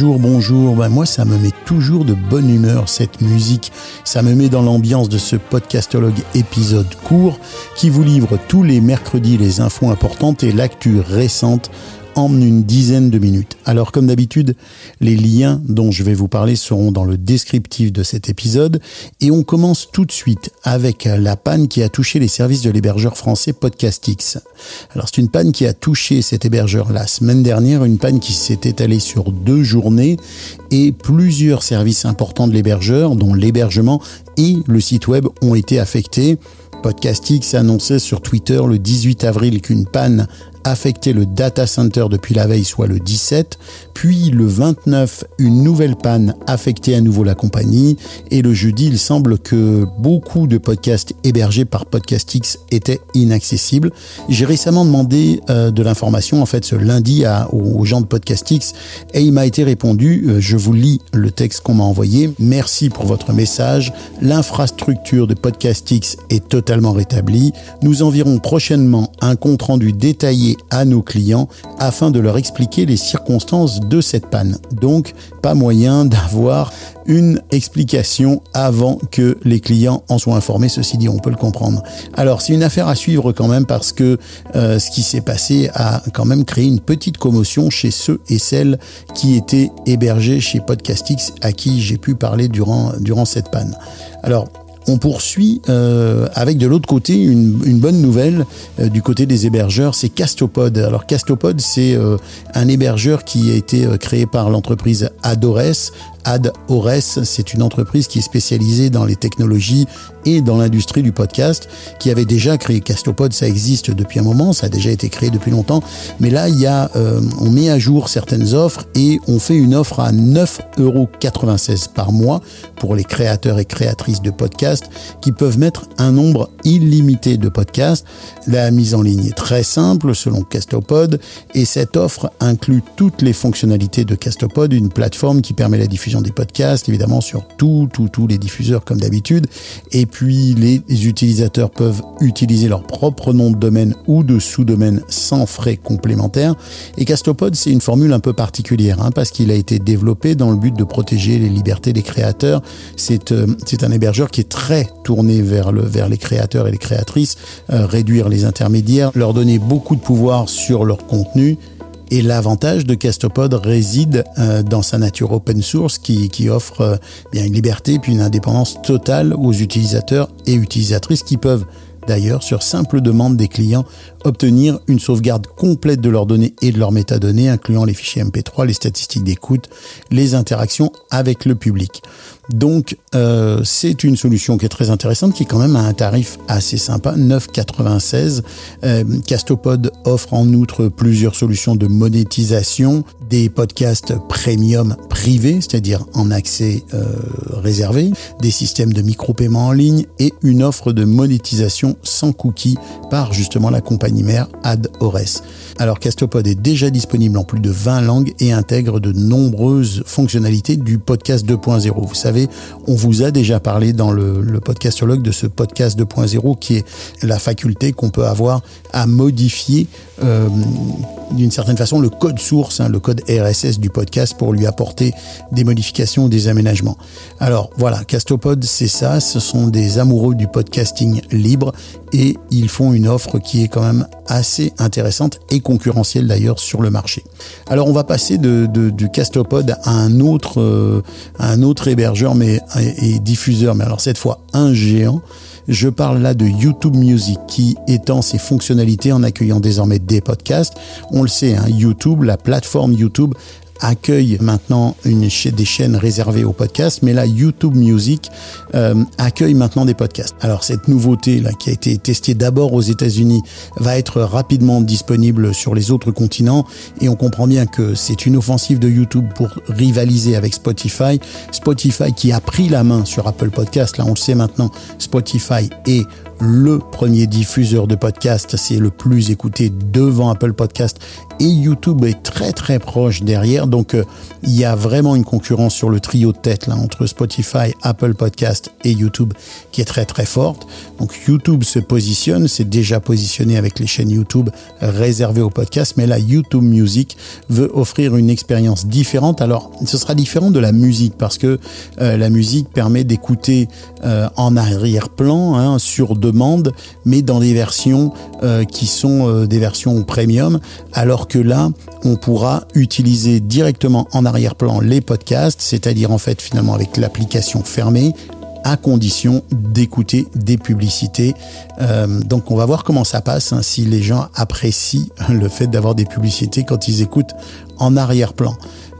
Bonjour, bonjour. Ben moi, ça me met toujours de bonne humeur, cette musique. Ça me met dans l'ambiance de ce podcastologue épisode court qui vous livre tous les mercredis les infos importantes et l'actu récente en une dizaine de minutes. Alors comme d'habitude, les liens dont je vais vous parler seront dans le descriptif de cet épisode et on commence tout de suite avec la panne qui a touché les services de l'hébergeur français Podcastix. Alors c'est une panne qui a touché cet hébergeur la semaine dernière, une panne qui s'est étalée sur deux journées et plusieurs services importants de l'hébergeur, dont l'hébergement et le site web, ont été affectés. Podcastix annonçait sur Twitter le 18 avril qu'une panne affectait le data center depuis la veille, soit le 17, puis le 29, une nouvelle panne affectait à nouveau la compagnie, et le jeudi, il semble que beaucoup de podcasts hébergés par Podcastix étaient inaccessibles. J'ai récemment demandé euh, de l'information, en fait, ce lundi aux gens de Podcastix, et il m'a été répondu, euh, je vous lis le texte qu'on m'a envoyé, merci pour votre message, l'infrastructure de Podcastix est totalement rétablie, nous enverrons prochainement un compte rendu à nos clients afin de leur expliquer les circonstances de cette panne. Donc, pas moyen d'avoir une explication avant que les clients en soient informés. Ceci dit, on peut le comprendre. Alors, c'est une affaire à suivre quand même parce que euh, ce qui s'est passé a quand même créé une petite commotion chez ceux et celles qui étaient hébergés chez Podcastix à qui j'ai pu parler durant, durant cette panne. Alors, on poursuit euh, avec de l'autre côté une, bonne nouvelle euh, du côté des hébergeurs, c'est Castopod. Alors Castopod, c'est euh, un hébergeur qui a été créé par l'entreprise Adores Ad Ores, c'est une entreprise qui est spécialisée dans les technologies et dans l'industrie du podcast, qui avait déjà créé Castopod, ça existe depuis un moment, ça a déjà été créé depuis longtemps, mais là, il y a, euh, on met à jour certaines offres et on fait une offre à 9,96 euros par mois pour les créateurs et créatrices de podcasts qui peuvent mettre un nombre illimité de podcasts. La mise en ligne est très simple selon Castopod et cette offre inclut toutes les fonctionnalités de Castopod, une plateforme qui permet la diffusion des podcasts, évidemment sur tous tous les diffuseurs comme d'habitude. Et puis les utilisateurs peuvent utiliser leur propre nom de domaine ou de sous-domaine sans frais complémentaires. Et Castopod, c'est une formule un peu particulière hein, parce qu'il a été développé dans le but de protéger les libertés des créateurs. C'est euh, un hébergeur qui est très tourné vers, le, vers les créateurs et les créatrices, euh, réduire les intermédiaires, leur donner beaucoup de pouvoir sur leur contenu et l'avantage de Castopod réside euh, dans sa nature open source qui, qui offre euh, bien une liberté puis une indépendance totale aux utilisateurs et utilisatrices qui peuvent d'ailleurs, sur simple demande des clients, obtenir une sauvegarde complète de leurs données et de leurs métadonnées, incluant les fichiers MP3, les statistiques d'écoute, les interactions avec le public. Donc, euh, c'est une solution qui est très intéressante, qui est quand même à un tarif assez sympa, 9,96. Euh, Castopod offre en outre plusieurs solutions de monétisation, des podcasts premium privés, c'est-à-dire en accès euh, réservé, des systèmes de micro-paiement en ligne et une offre de monétisation sans cookies par justement la compagnie mère AdOres. Alors Castopod est déjà disponible en plus de 20 langues et intègre de nombreuses fonctionnalités du podcast 2.0. Vous savez, on vous a déjà parlé dans le, le podcastologue de ce podcast 2.0 qui est la faculté qu'on peut avoir à modifier euh, d'une certaine façon le code source, hein, le code RSS du podcast pour lui apporter des modifications des aménagements. Alors voilà, Castopod, c'est ça, ce sont des amoureux du podcasting libre et ils font une offre qui est quand même assez intéressante et concurrentielle d'ailleurs sur le marché. Alors on va passer de, du Castopod à un autre, euh, un autre hébergeur mais, et diffuseur, mais alors cette fois un géant. Je parle là de YouTube Music qui étend ses fonctionnalités en accueillant désormais des podcasts. On le sait, hein, YouTube, la plateforme YouTube accueille maintenant une, des chaînes réservées aux podcasts, mais là, YouTube Music euh, accueille maintenant des podcasts. Alors cette nouveauté là qui a été testée d'abord aux États-Unis va être rapidement disponible sur les autres continents et on comprend bien que c'est une offensive de YouTube pour rivaliser avec Spotify. Spotify qui a pris la main sur Apple Podcast, là on le sait maintenant, Spotify est le premier diffuseur de podcast, c'est le plus écouté devant Apple Podcast et YouTube est très très proche derrière. Donc euh, il y a vraiment une concurrence sur le trio de tête là entre Spotify, Apple Podcast et YouTube qui est très très forte. Donc YouTube se positionne, c'est déjà positionné avec les chaînes YouTube réservées au podcast, mais là YouTube Music veut offrir une expérience différente. Alors ce sera différent de la musique parce que euh, la musique permet d'écouter euh, en arrière-plan hein, sur mais dans des versions qui sont des versions premium, alors que là, on pourra utiliser directement en arrière-plan les podcasts, c'est-à-dire en fait finalement avec l'application fermée, à condition d'écouter des publicités. Euh, donc on va voir comment ça passe, hein, si les gens apprécient le fait d'avoir des publicités quand ils écoutent en arrière-plan.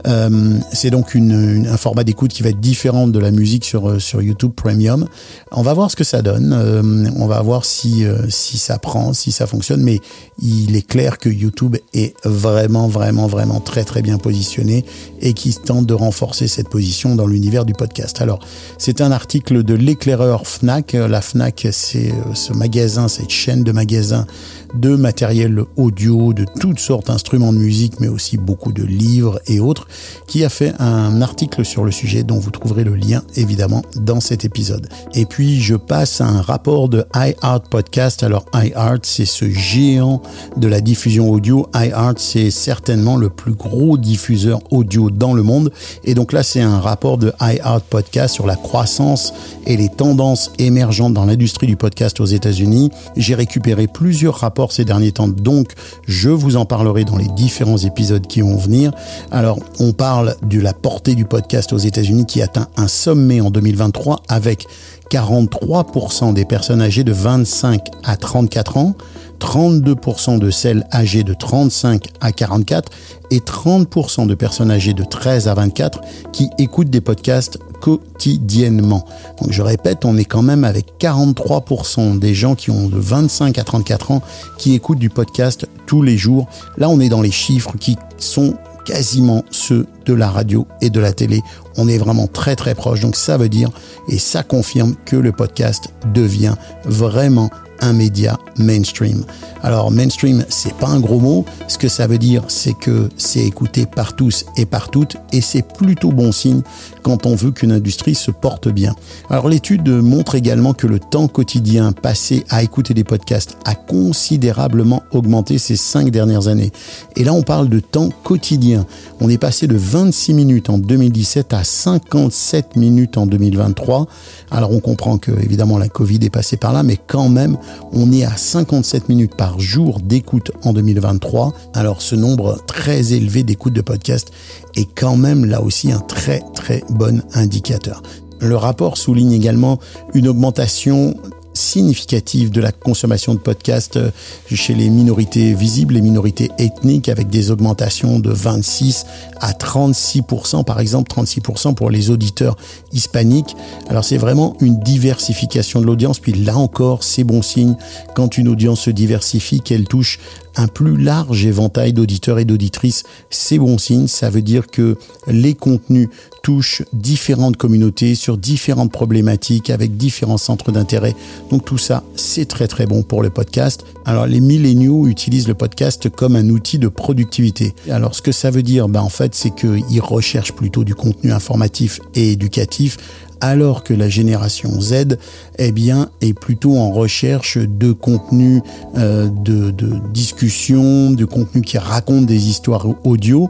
Euh, c'est donc une, un format d'écoute qui va être différent de la musique sur, euh, sur YouTube Premium. On va voir ce que ça donne. Euh, on va voir si, si ça prend, si ça fonctionne. Mais il est clair que YouTube est vraiment, vraiment, vraiment très, très bien positionné et qui tente de renforcer cette position dans l'univers du podcast. Alors, c'est un article de l'éclaireur Fnac. La Fnac, c'est ce magasin, cette chaîne de magasins de matériel audio, de toutes sortes d'instruments de musique, mais aussi beaucoup de livres et autres, qui a fait un article sur le sujet dont vous trouverez le lien évidemment dans cet épisode. Et puis je passe à un rapport de iHeart Podcast. Alors iHeart, c'est ce géant de la diffusion audio. iHeart, c'est certainement le plus gros diffuseur audio dans le monde. Et donc là, c'est un rapport de iHeart Podcast sur la croissance et les tendances émergentes dans l'industrie du podcast aux États-Unis. J'ai récupéré plusieurs rapports ces derniers temps, donc je vous en parlerai dans les différents épisodes qui vont venir. Alors, on parle de la portée du podcast aux États-Unis qui atteint un sommet en 2023 avec 43% des personnes âgées de 25 à 34 ans, 32% de celles âgées de 35 à 44 et 30% de personnes âgées de 13 à 24 qui écoutent des podcasts quotidiennement. Donc je répète, on est quand même avec 43% des gens qui ont de 25 à 34 ans qui écoutent du podcast tous les jours. Là, on est dans les chiffres qui sont quasiment ceux de la radio et de la télé. On est vraiment très très proche. Donc ça veut dire et ça confirme que le podcast devient vraiment un média mainstream. Alors mainstream, c'est pas un gros mot. Ce que ça veut dire, c'est que c'est écouté par tous et par toutes, et c'est plutôt bon signe quand on veut qu'une industrie se porte bien. Alors l'étude montre également que le temps quotidien passé à écouter des podcasts a considérablement augmenté ces cinq dernières années. Et là, on parle de temps quotidien. On est passé de 26 minutes en 2017 à 57 minutes en 2023. Alors on comprend que évidemment la Covid est passée par là, mais quand même, on est à 57 minutes par jour d'écoute en 2023. Alors ce nombre très élevé d'écoute de podcasts est quand même là aussi un très très bon indicateur. Le rapport souligne également une augmentation significative de la consommation de podcasts euh, chez les minorités visibles, les minorités ethniques, avec des augmentations de 26 à 36%, par exemple 36% pour les auditeurs hispaniques. Alors c'est vraiment une diversification de l'audience, puis là encore, c'est bon signe quand une audience se diversifie, qu'elle touche un plus large éventail d'auditeurs et d'auditrices, c'est bon signe. Ça veut dire que les contenus touchent différentes communautés sur différentes problématiques avec différents centres d'intérêt. Donc tout ça, c'est très très bon pour le podcast. Alors les milléniaux utilisent le podcast comme un outil de productivité. Alors ce que ça veut dire, ben, en fait, c'est qu'ils recherchent plutôt du contenu informatif et éducatif alors que la génération Z eh bien, est plutôt en recherche de contenu euh, de, de, discussion, de contenu qui raconte des histoires audio.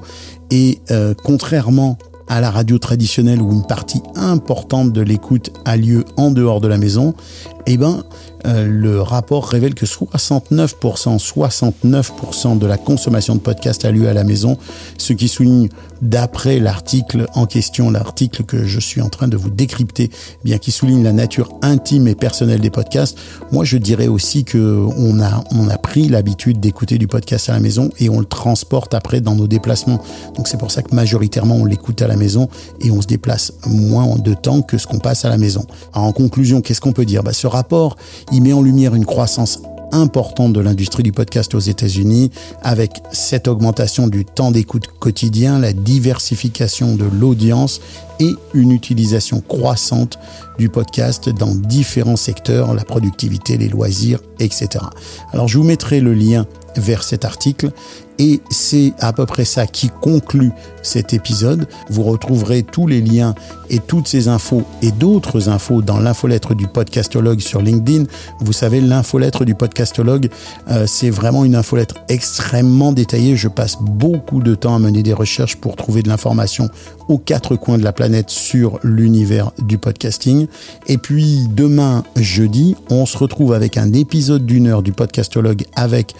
Et euh, contrairement à la radio traditionnelle où une partie importante de l'écoute a lieu en dehors de la maison, eh ben, euh, le rapport révèle que 69%, 69% de la consommation de podcasts a lieu à la maison, ce qui souligne, d'après l'article en question, l'article que je suis en train de vous décrypter, bien qui souligne la nature intime et personnelle des podcasts. Moi, je dirais aussi que on a, on a pris l'habitude d'écouter du podcast à la maison et on le transporte après dans nos déplacements. Donc c'est pour ça que majoritairement on l'écoute à la maison et on se déplace moins de temps que ce qu'on passe à la maison. en conclusion, qu'est-ce qu'on peut dire? Bah, Ce rapport, il met en lumière une croissance importante de l'industrie du podcast aux États-Unis, avec cette augmentation du temps d'écoute quotidien, la diversification de l'audience et une utilisation croissante du podcast dans différents secteurs, la productivité, les loisirs, etc. Alors je vous mettrai le lien vers cet article et c'est à peu près ça qui conclut cet épisode. Vous retrouverez tous les liens et toutes ces infos et d'autres infos dans l'infolettre du podcastologue sur LinkedIn. Vous savez, l'infolettre du podcastologue, euh, c'est vraiment une infolettre extrêmement détaillée. Je passe beaucoup de temps à mener des recherches pour trouver de l'information aux quatre coins de la planète sur l'univers du podcasting. Et puis demain, jeudi, on se retrouve avec un épisode d'une heure du podcastologue avec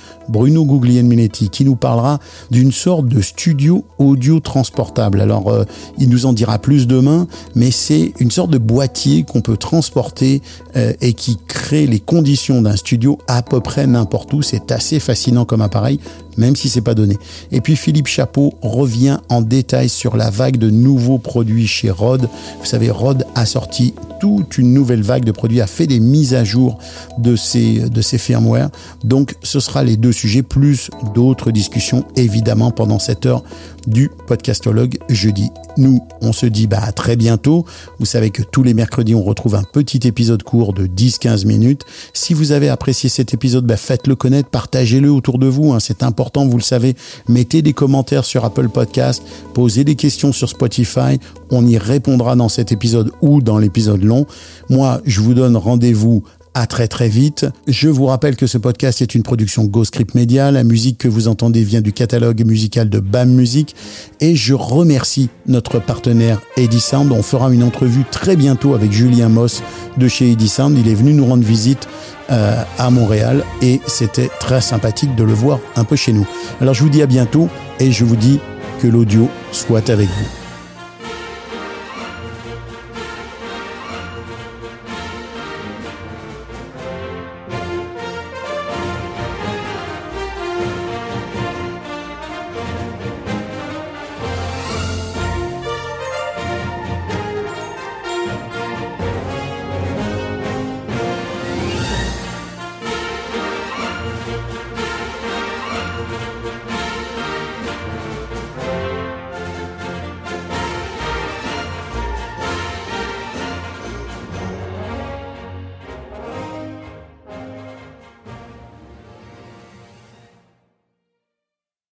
Guglielminetti qui nous parlera d'une sorte de studio audio transportable. Alors, euh, il nous en dira plus demain, mais c'est une sorte de boîtier qu'on peut transporter euh, et qui crée les conditions d'un studio à peu près n'importe où. C'est assez fascinant comme appareil même si c'est pas donné. Et puis Philippe Chapeau revient en détail sur la vague de nouveaux produits chez Rode. Vous savez, Rode a sorti toute une nouvelle vague de produits, a fait des mises à jour de ces, de ces firmware. Donc ce sera les deux sujets, plus d'autres discussions évidemment pendant cette heure du podcastologue jeudi. Nous, on se dit bah, à très bientôt. Vous savez que tous les mercredis, on retrouve un petit épisode court de 10-15 minutes. Si vous avez apprécié cet épisode, bah, faites-le connaître, partagez-le autour de vous. Hein. C'est important, vous le savez. Mettez des commentaires sur Apple Podcast, posez des questions sur Spotify. On y répondra dans cet épisode ou dans l'épisode long. Moi, je vous donne rendez-vous à très très vite. Je vous rappelle que ce podcast est une production GoScript Media. La musique que vous entendez vient du catalogue musical de BAM Music. Et je remercie notre partenaire Sound. On fera une entrevue très bientôt avec Julien Moss de chez Sound. Il est venu nous rendre visite euh, à Montréal et c'était très sympathique de le voir un peu chez nous. Alors je vous dis à bientôt et je vous dis que l'audio soit avec vous.